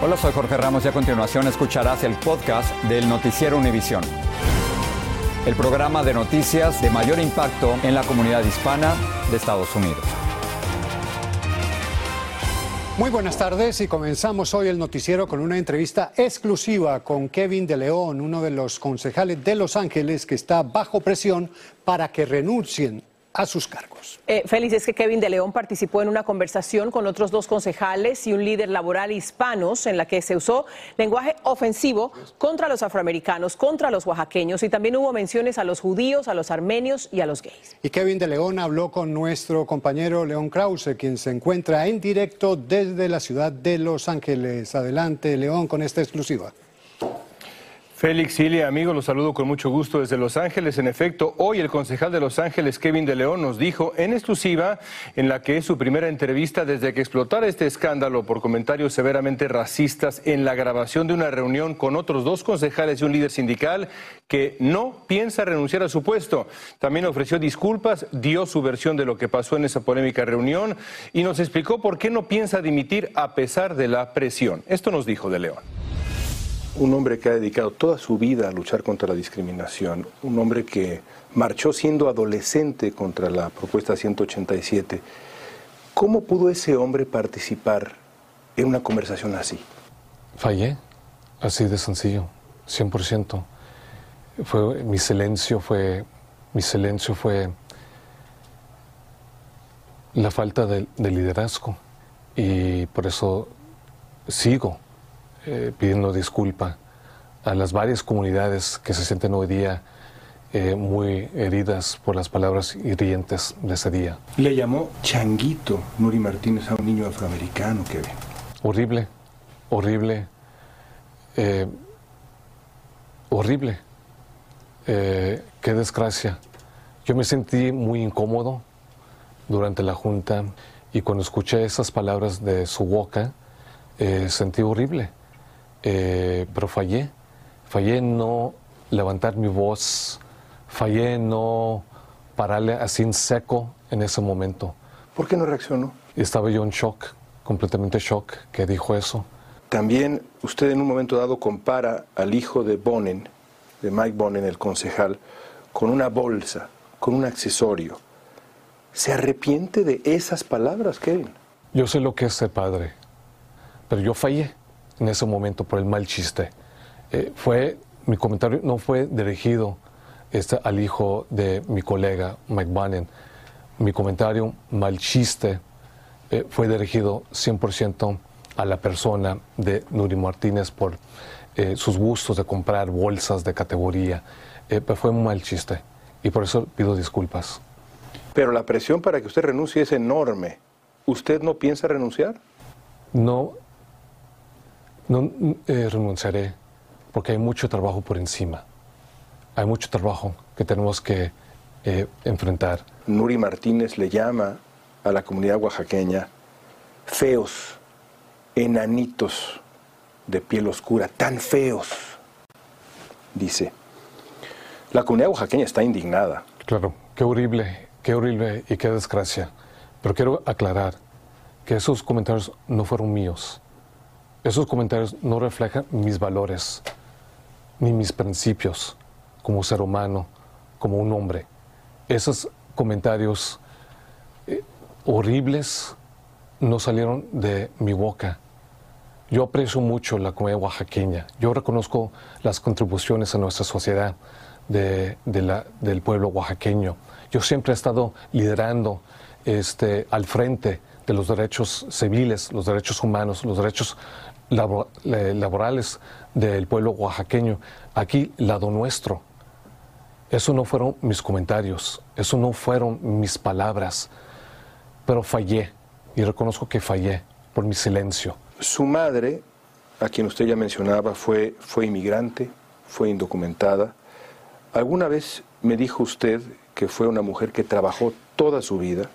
Hola, soy Jorge Ramos y a continuación escucharás el podcast del Noticiero Univisión. El programa de noticias de mayor impacto en la comunidad hispana de Estados Unidos. Muy buenas tardes y comenzamos hoy el noticiero con una entrevista exclusiva con Kevin de León, uno de los concejales de Los Ángeles que está bajo presión para que renuncien a sus cargos. Eh, Félix, es que Kevin de León participó en una conversación con otros dos concejales y un líder laboral hispanos en la que se usó lenguaje ofensivo contra los afroamericanos, contra los oaxaqueños y también hubo menciones a los judíos, a los armenios y a los gays. Y Kevin de León habló con nuestro compañero León Krause, quien se encuentra en directo desde la ciudad de Los Ángeles. Adelante, León, con esta exclusiva. Félix Silia, amigo, los saludo con mucho gusto desde Los Ángeles. En efecto, hoy el concejal de Los Ángeles, Kevin de León, nos dijo en exclusiva, en la que es su primera entrevista desde que explotara este escándalo por comentarios severamente racistas en la grabación de una reunión con otros dos concejales y un líder sindical, que no piensa renunciar a su puesto. También ofreció disculpas, dio su versión de lo que pasó en esa polémica reunión y nos explicó por qué no piensa dimitir a pesar de la presión. Esto nos dijo de León un hombre que ha dedicado toda su vida a luchar contra la discriminación, un hombre que marchó siendo adolescente contra la propuesta 187. ¿Cómo pudo ese hombre participar en una conversación así? Fallé, así de sencillo, 100%. Fue, mi silencio fue, mi silencio fue la falta de, de liderazgo y por eso sigo eh, pidiendo disculpa a las varias comunidades que se sienten hoy día eh, muy heridas por las palabras hirientes de ese día. Le llamó changuito Nuri Martínez a un niño afroamericano, Kevin. Horrible, horrible, eh, horrible. qué desgracia. Yo me sentí muy incómodo durante la junta y cuando escuché esas palabras de su boca, sentí horrible. Eh, pero fallé. Fallé en no levantar mi voz, fallé en no pararle así en seco en ese momento. ¿Por qué no reaccionó? Estaba yo en shock, completamente shock, que dijo eso. También usted en un momento dado compara al hijo de Bonen, de Mike Bonen, el concejal, con una bolsa, con un accesorio. ¿Se arrepiente de esas palabras, Kevin? Yo sé lo que es ser padre, pero yo fallé en ese momento por el mal chiste. Eh, fue, mi comentario no fue dirigido este, al hijo de mi colega Mike Bannon. Mi comentario mal chiste eh, fue dirigido 100% a la persona de Nuri Martínez por eh, sus gustos de comprar bolsas de categoría. pero fue un mal chiste y por eso pido disculpas. Pero la presión para que usted renuncie es enorme. ¿Usted no piensa renunciar? No, no eh, renunciaré porque hay mucho trabajo por encima. Hay mucho trabajo que tenemos que eh, enfrentar. Nuri Martínez le llama a la comunidad oaxaqueña feos, enanitos de piel oscura, tan feos, dice. La comunidad oaxaqueña está indignada. Claro, qué horrible, qué horrible y qué desgracia. Pero quiero aclarar que esos comentarios no fueron míos. Esos comentarios no reflejan mis valores ni mis principios como ser humano, como un hombre. Esos comentarios eh, horribles no salieron de mi boca. Yo aprecio mucho la comunidad oaxaqueña. Yo reconozco las contribuciones a nuestra sociedad del pueblo oaxaqueño. Yo siempre he estado liderando este, al frente de los derechos civiles, los derechos humanos, los derechos laborales del pueblo oaxaqueño, aquí lado nuestro. Eso no fueron mis comentarios, eso no fueron mis palabras, pero fallé y reconozco que fallé por mi silencio. Su madre, a quien usted ya mencionaba, fue, fue inmigrante, fue indocumentada. ¿Alguna vez me dijo usted que fue una mujer que trabajó toda su vida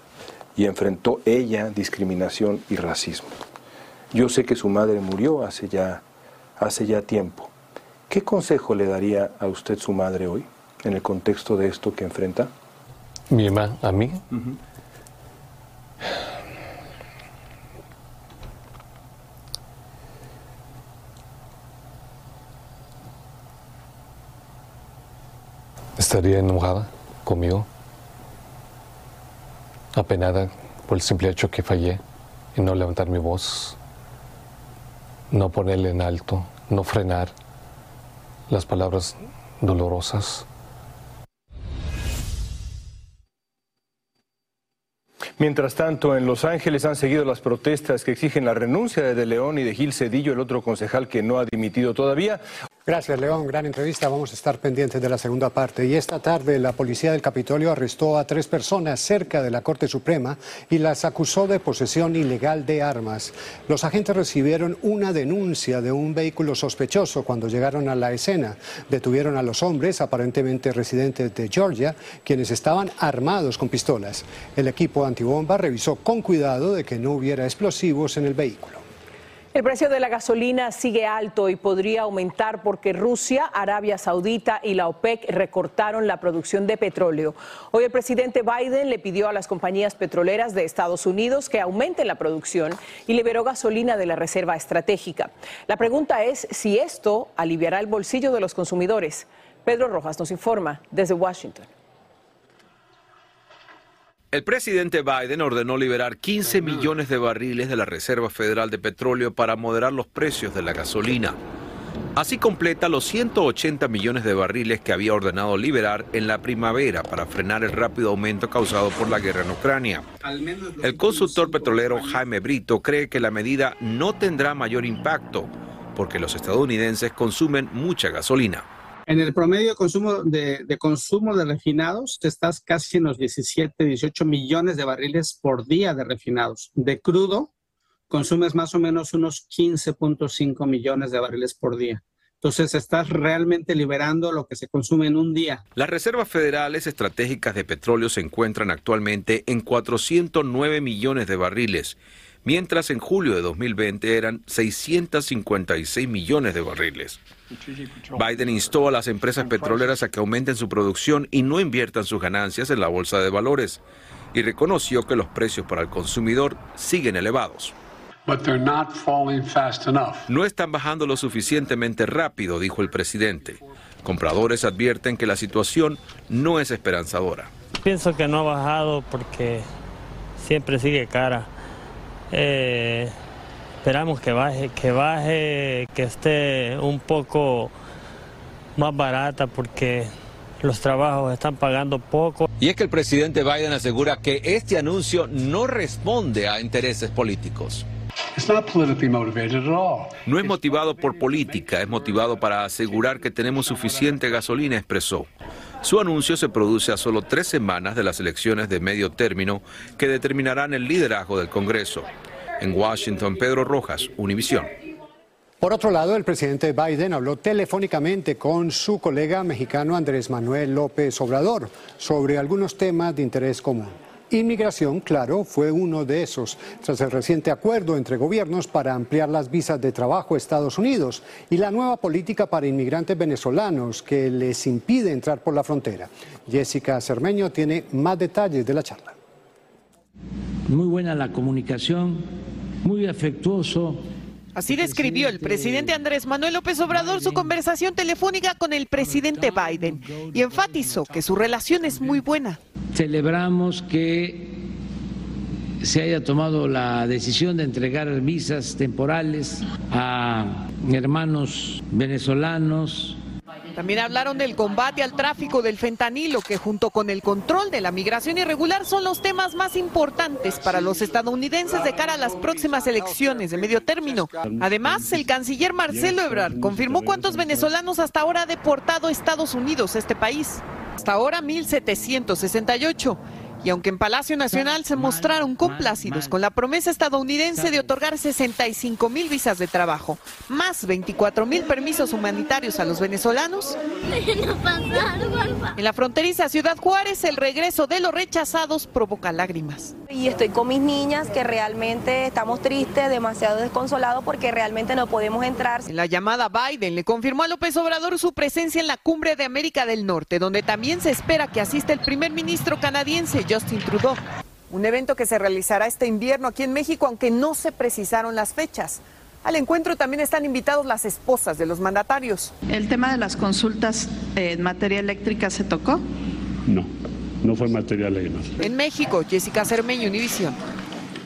y enfrentó ella discriminación y racismo? Yo sé que su madre murió hace ya, hace ya tiempo. ¿Qué consejo le daría a usted su madre hoy en el contexto de esto que enfrenta? Mi mamá, a mí. Estaría enojada conmigo, apenada por el simple hecho que fallé en no levantar mi voz no ponerle en alto, no frenar las palabras dolorosas. Mientras tanto, en Los Ángeles han seguido las protestas que exigen la renuncia de De León y de Gil Cedillo, el otro concejal que no ha dimitido todavía. Gracias, León. Gran entrevista. Vamos a estar pendientes de la segunda parte. Y esta tarde la policía del Capitolio arrestó a tres personas cerca de la Corte Suprema y las acusó de posesión ilegal de armas. Los agentes recibieron una denuncia de un vehículo sospechoso cuando llegaron a la escena. Detuvieron a los hombres, aparentemente residentes de Georgia, quienes estaban armados con pistolas. El equipo antibomba revisó con cuidado de que no hubiera explosivos en el vehículo. El precio de la gasolina sigue alto y podría aumentar porque Rusia, Arabia Saudita y la OPEC recortaron la producción de petróleo. Hoy el presidente Biden le pidió a las compañías petroleras de Estados Unidos que aumenten la producción y liberó gasolina de la reserva estratégica. La pregunta es si esto aliviará el bolsillo de los consumidores. Pedro Rojas nos informa desde Washington. El presidente Biden ordenó liberar 15 millones de barriles de la Reserva Federal de Petróleo para moderar los precios de la gasolina. Así completa los 180 millones de barriles que había ordenado liberar en la primavera para frenar el rápido aumento causado por la guerra en Ucrania. El consultor petrolero Jaime Brito cree que la medida no tendrá mayor impacto porque los estadounidenses consumen mucha gasolina. En el promedio de consumo de, consumo de refinados, estás casi en los 17, 18 millones de barriles por día de refinados. De crudo, consumes más o menos unos 15.5 millones de barriles por día. Entonces estás realmente liberando lo que se consume en un día. Las reservas federales estratégicas de petróleo se encuentran actualmente en 409 millones de barriles mientras en julio de 2020 eran 656 millones de barriles. Biden instó a las empresas petroleras a que aumenten su producción y no inviertan sus ganancias en la bolsa de valores y reconoció que los precios para el consumidor siguen elevados. No están bajando lo suficientemente rápido, dijo el presidente. Compradores advierten que la situación no es esperanzadora. Pienso que no ha bajado porque siempre sigue cara. Eh, esperamos que baje, que baje, que esté un poco más barata porque los trabajos están pagando poco. Y es que el presidente Biden asegura que este anuncio no responde a intereses políticos. No es motivado por política, es motivado para asegurar que tenemos suficiente gasolina, expresó. Su anuncio se produce a solo tres semanas de las elecciones de medio término que determinarán el liderazgo del Congreso. En Washington, Pedro Rojas, Univisión. Por otro lado, el presidente Biden habló telefónicamente con su colega mexicano Andrés Manuel López Obrador sobre algunos temas de interés común. Inmigración, claro, fue uno de esos, tras el reciente acuerdo entre gobiernos para ampliar las visas de trabajo a Estados Unidos y la nueva política para inmigrantes venezolanos que les impide entrar por la frontera. Jessica Cermeño tiene más detalles de la charla. Muy buena la comunicación, muy afectuoso, Así describió el presidente Andrés Manuel López Obrador su conversación telefónica con el presidente Biden y enfatizó que su relación es muy buena. Celebramos que se haya tomado la decisión de entregar visas temporales a hermanos venezolanos, también hablaron del combate al tráfico del fentanilo, que junto con el control de la migración irregular son los temas más importantes para los estadounidenses de cara a las próximas elecciones de medio término. Además, el canciller Marcelo Ebrard confirmó cuántos venezolanos hasta ahora ha deportado Estados Unidos, este país. Hasta ahora 1.768 y aunque en Palacio Nacional se mostraron complacidos con la promesa estadounidense de otorgar 65 mil visas de trabajo, más 24 mil permisos humanitarios a los venezolanos, en la fronteriza Ciudad Juárez el regreso de los rechazados provoca lágrimas. Y estoy con mis niñas que realmente estamos tristes, demasiado desconsolados porque realmente no podemos entrar. En la llamada Biden le confirmó a López Obrador su presencia en la cumbre de América del Norte, donde también se espera que asista el primer ministro canadiense Justin Trudeau. Un evento que se realizará este invierno aquí en México, aunque no se precisaron las fechas. Al encuentro también están invitados las esposas de los mandatarios. ¿El tema de las consultas en materia eléctrica se tocó? No, no fue materia legal. En México, Jessica Cermeño, Univisión.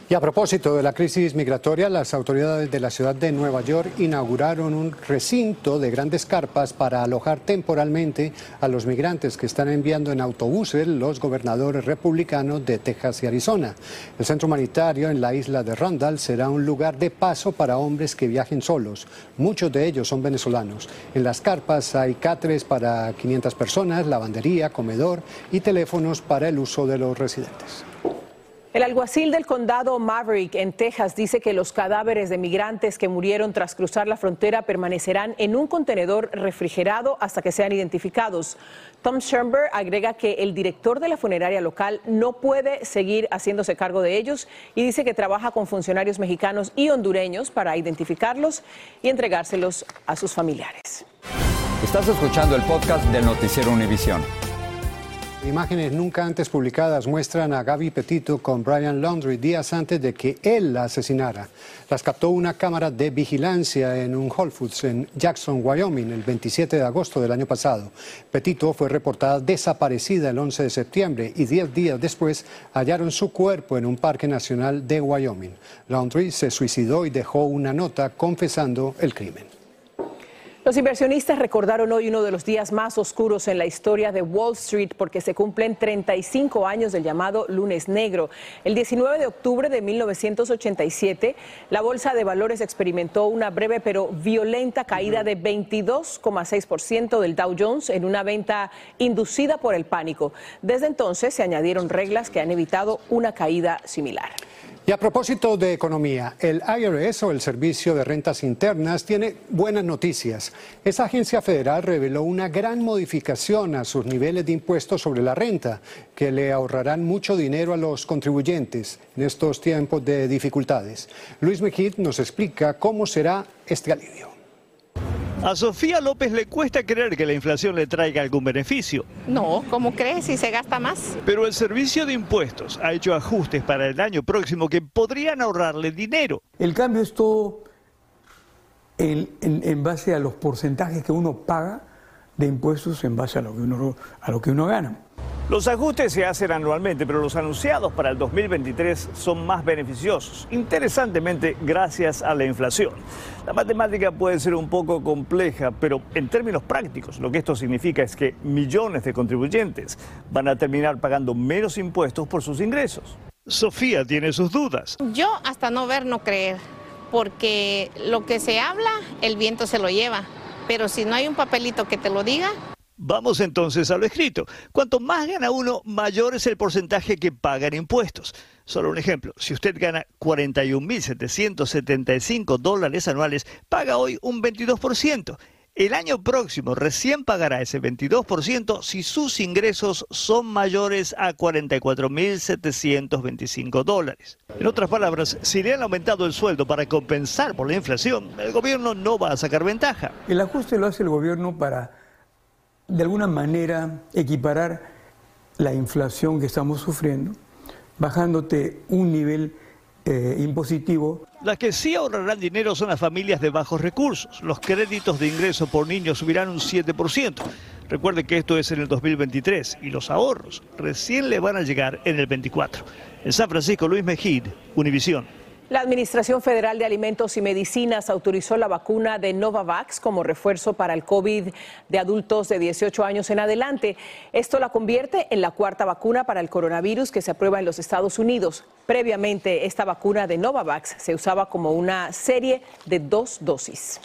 Y a propósito de la crisis migratoria, las autoridades de la ciudad de Nueva York inauguraron un recinto de grandes carpas para alojar temporalmente a los migrantes que están enviando en autobuses los gobernadores republicanos de Texas y Arizona. El centro humanitario en la isla de Randall será un lugar de paso para hombres que viajen solos. Muchos de ellos son venezolanos. En las carpas hay catres para 500 personas, lavandería, comedor y teléfonos para el uso de los residentes. El alguacil del condado Maverick en Texas dice que los cadáveres de migrantes que murieron tras cruzar la frontera permanecerán en un contenedor refrigerado hasta que sean identificados. Tom Schoenberg agrega que el director de la funeraria local no puede seguir haciéndose cargo de ellos y dice que trabaja con funcionarios mexicanos y hondureños para identificarlos y entregárselos a sus familiares. Estás escuchando el podcast del noticiero Univisión. Imágenes nunca antes publicadas muestran a Gaby Petito con Brian Laundrie días antes de que él la asesinara. Las captó una cámara de vigilancia en un Whole Foods en Jackson, Wyoming, el 27 de agosto del año pasado. Petito fue reportada desaparecida el 11 de septiembre y diez días después hallaron su cuerpo en un parque nacional de Wyoming. Laundrie se suicidó y dejó una nota confesando el crimen. Los inversionistas recordaron hoy uno de los días más oscuros en la historia de Wall Street porque se cumplen 35 años del llamado lunes negro. El 19 de octubre de 1987, la Bolsa de Valores experimentó una breve pero violenta caída de 22,6% del Dow Jones en una venta inducida por el pánico. Desde entonces se añadieron reglas que han evitado una caída similar. Y a propósito de economía, el IRS o el Servicio de Rentas Internas tiene buenas noticias. Esa agencia federal reveló una gran modificación a sus niveles de impuestos sobre la renta, que le ahorrarán mucho dinero a los contribuyentes en estos tiempos de dificultades. Luis Mejid nos explica cómo será este alivio. A Sofía López le cuesta creer que la inflación le traiga algún beneficio. No, ¿cómo crees si se gasta más? Pero el Servicio de Impuestos ha hecho ajustes para el año próximo que podrían ahorrarle dinero. El cambio es todo en, en base a los porcentajes que uno paga de impuestos en base a lo que uno, a lo que uno gana. Los ajustes se hacen anualmente, pero los anunciados para el 2023 son más beneficiosos, interesantemente gracias a la inflación. La matemática puede ser un poco compleja, pero en términos prácticos lo que esto significa es que millones de contribuyentes van a terminar pagando menos impuestos por sus ingresos. Sofía tiene sus dudas. Yo hasta no ver, no creer, porque lo que se habla, el viento se lo lleva, pero si no hay un papelito que te lo diga, Vamos entonces a lo escrito. Cuanto más gana uno, mayor es el porcentaje que paga en impuestos. Solo un ejemplo, si usted gana 41.775 dólares anuales, paga hoy un 22%. El año próximo recién pagará ese 22% si sus ingresos son mayores a 44.725 dólares. En otras palabras, si le han aumentado el sueldo para compensar por la inflación, el gobierno no va a sacar ventaja. El ajuste lo hace el gobierno para de alguna manera equiparar la inflación que estamos sufriendo, bajándote un nivel eh, impositivo. Las que sí ahorrarán dinero son las familias de bajos recursos. Los créditos de ingreso por niño subirán un 7%. Recuerde que esto es en el 2023 y los ahorros recién le van a llegar en el 24. En San Francisco, Luis Mejid, Univisión. La Administración Federal de Alimentos y Medicinas autorizó la vacuna de Novavax como refuerzo para el COVID de adultos de 18 años en adelante. Esto la convierte en la cuarta vacuna para el coronavirus que se aprueba en los Estados Unidos. Previamente, esta vacuna de Novavax se usaba como una serie de dos dosis.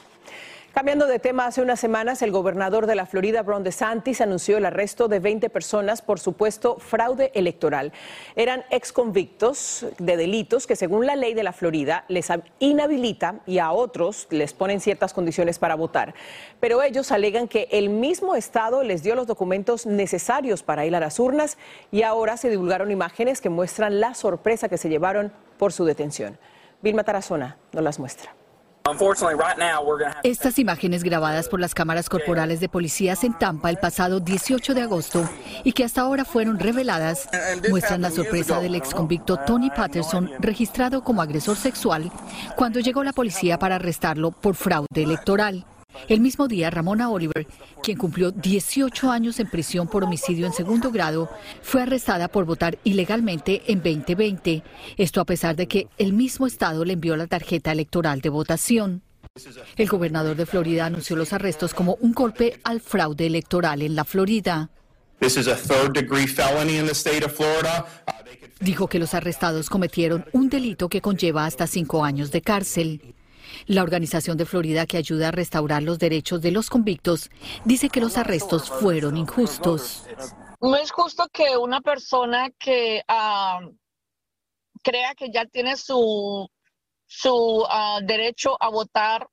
Cambiando de tema, hace unas semanas el gobernador de la Florida, Ron DeSantis, anunció el arresto de 20 personas por supuesto fraude electoral. Eran exconvictos de delitos que según la ley de la Florida les inhabilita y a otros les ponen ciertas condiciones para votar. Pero ellos alegan que el mismo Estado les dio los documentos necesarios para ir a las urnas y ahora se divulgaron imágenes que muestran la sorpresa que se llevaron por su detención. Vilma Tarazona nos las muestra. Estas imágenes grabadas por las cámaras corporales de policías en Tampa el pasado 18 de agosto y que hasta ahora fueron reveladas muestran la sorpresa del ex convicto Tony Patterson registrado como agresor sexual cuando llegó la policía para arrestarlo por fraude electoral. El mismo día, Ramona Oliver, quien cumplió 18 años en prisión por homicidio en segundo grado, fue arrestada por votar ilegalmente en 2020. Esto a pesar de que el mismo estado le envió la tarjeta electoral de votación. El gobernador de Florida anunció los arrestos como un golpe al fraude electoral en la Florida. Dijo que los arrestados cometieron un delito que conlleva hasta cinco años de cárcel. La organización de Florida que ayuda a restaurar los derechos de los convictos dice que los arrestos fueron injustos. No es justo que una persona que ah, crea que ya tiene su, su ah, derecho a votar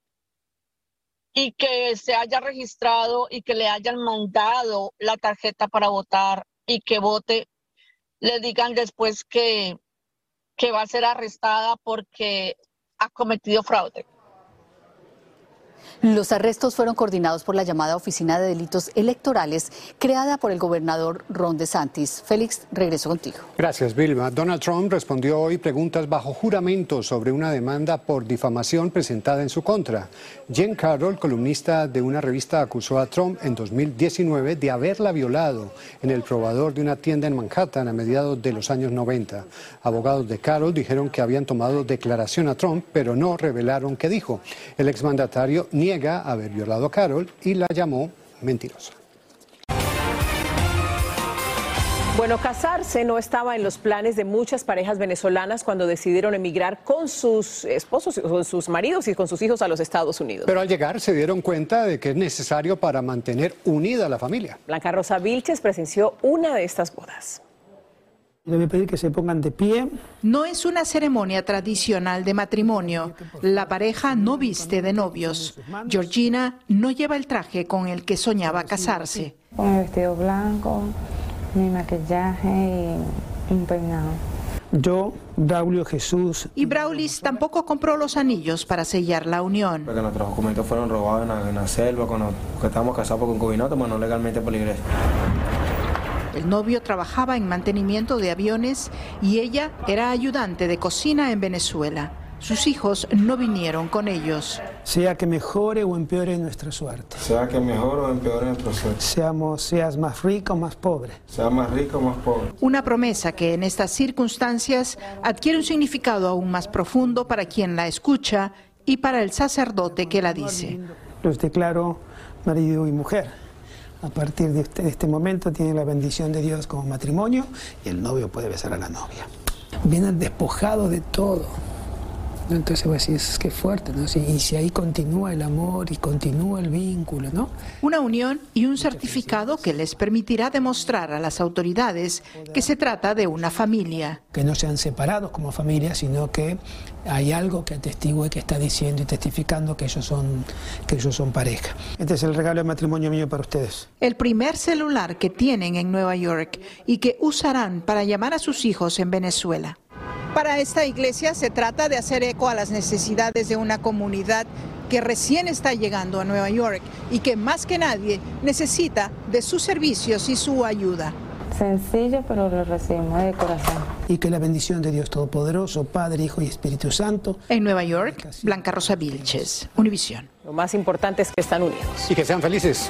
y que se haya registrado y que le hayan mandado la tarjeta para votar y que vote, le digan después que, que va a ser arrestada porque ha cometido fraude. Los arrestos fueron coordinados por la llamada Oficina de Delitos Electorales creada por el gobernador Ron DeSantis. Félix, regreso contigo. Gracias, Vilma. Donald Trump respondió hoy preguntas bajo juramento sobre una demanda por difamación presentada en su contra. Jen Carroll, columnista de una revista, acusó a Trump en 2019 de haberla violado en el probador de una tienda en Manhattan a mediados de los años 90. Abogados de Carroll dijeron que habían tomado declaración a Trump, pero no revelaron qué dijo. El exmandatario ni niega haber violado a Carol y la llamó mentirosa. Bueno, casarse no estaba en los planes de muchas parejas venezolanas cuando decidieron emigrar con sus esposos, con sus maridos y con sus hijos a los Estados Unidos. Pero al llegar se dieron cuenta de que es necesario para mantener unida a la familia. Blanca Rosa Vilches presenció una de estas bodas. Debe pedir que se pongan de pie. No es una ceremonia tradicional de matrimonio. La pareja no viste de novios. Georgina no lleva el traje con el que soñaba casarse. Con el vestido blanco, mi maquillaje y un peinado. Yo, Braulio Jesús. Y Braulis tampoco compró los anillos para sellar la unión. Porque nuestros documentos fueron robados en la, selva, cuando estábamos casados por concubinato, pero no legalmente por la iglesia. El novio trabajaba en mantenimiento de aviones y ella era ayudante de cocina en Venezuela. Sus hijos no vinieron con ellos. Sea que mejore o empeore nuestra suerte. Sea que mejore o empeore nuestra suerte. Seamos, seas más rico o más pobre. Sea más rico o más pobre. Una promesa que en estas circunstancias adquiere un significado aún más profundo para quien la escucha y para el sacerdote que la dice. Los declaro marido y mujer a partir este, de este, momento tiene la bendición de Dios como matrimonio y el novio puede besar a la novia. Vienen despojados de todo. Entonces voy a decir, es que fuerte, ¿no? y si ahí continúa el amor y continúa el vínculo, ¿no? Una unión y un certificado que les permitirá demostrar a las autoridades que se trata de una familia. Que no sean separados como familia, sino que hay algo que atestigue, que está diciendo y testificando que ellos son, que ellos son pareja. Este es el regalo de matrimonio mío para ustedes. El primer celular que tienen en Nueva York y que usarán para llamar a sus hijos en Venezuela. Para esta iglesia se trata de hacer eco a las necesidades de una comunidad que recién está llegando a Nueva York y que más que nadie necesita de sus servicios y su ayuda. Sencillo, pero lo recibimos de corazón. Y que la bendición de Dios Todopoderoso, Padre, Hijo y Espíritu Santo. En Nueva York, Blanca Rosa Vilches, Univisión. Lo más importante es que están unidos. Y que sean felices.